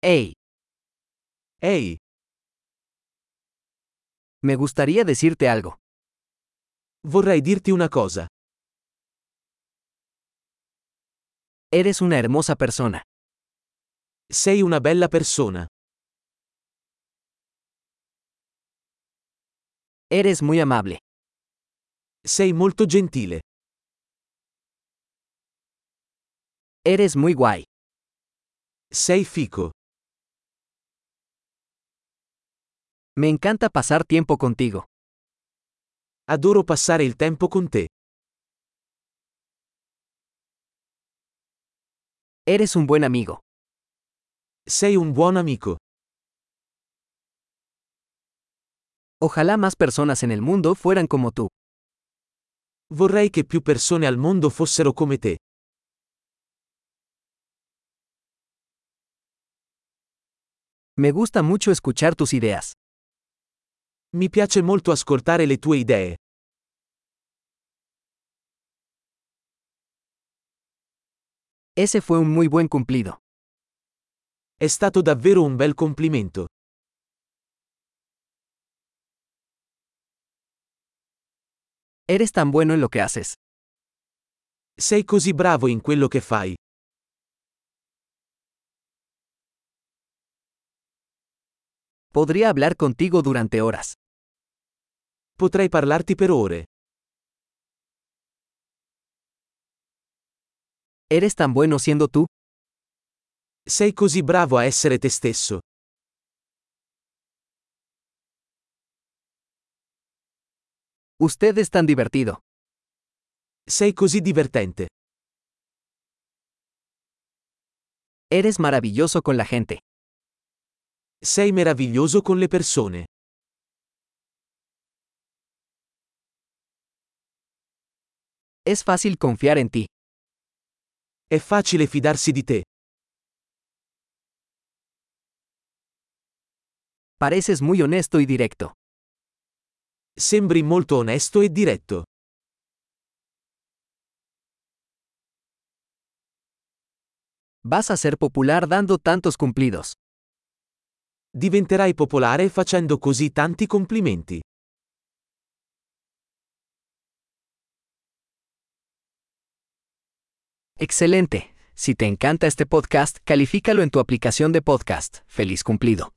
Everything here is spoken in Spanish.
Hey, Ehi, me gustaría decirte algo. vorrei dirti una cosa. Eres una hermosa persona. Sei una bella persona. Eres muy amable. Sei molto gentile. Eres muy guay. Sei fico. Me encanta pasar tiempo contigo. Adoro passare il tempo con te. Eres un buen amigo. Sei un buon amico. Ojalá más personas en el mundo fueran como tú. Vorrei che più persone al mondo fossero come te. Me gusta mucho escuchar tus ideas. Mi piace molto ascoltare le tue idee. Ese fue un muy buen cumplido. È stato davvero un bel complimento. Eres tan bueno en lo que haces. Sei così bravo in quello che fai. Podría hablar contigo durante horas. Potrei parlarti per ore. Eres tan bueno siendo tú. Sei così bravo a essere te stesso. Usted es tan divertido. Sei così divertente. Eres maravilloso con la gente. Sei meraviglioso con le persone. Es fácil confiar en ti. È facile fidarsi di te. Pareces muy honesto y directo. Sembri molto onesto e diretto. Vas a ser popular dando tantos cumplidos. Diventerai popolare facendo così tanti complimenti. Excelente. Si te encanta este podcast, califícalo en tu aplicación de podcast. Feliz cumplido.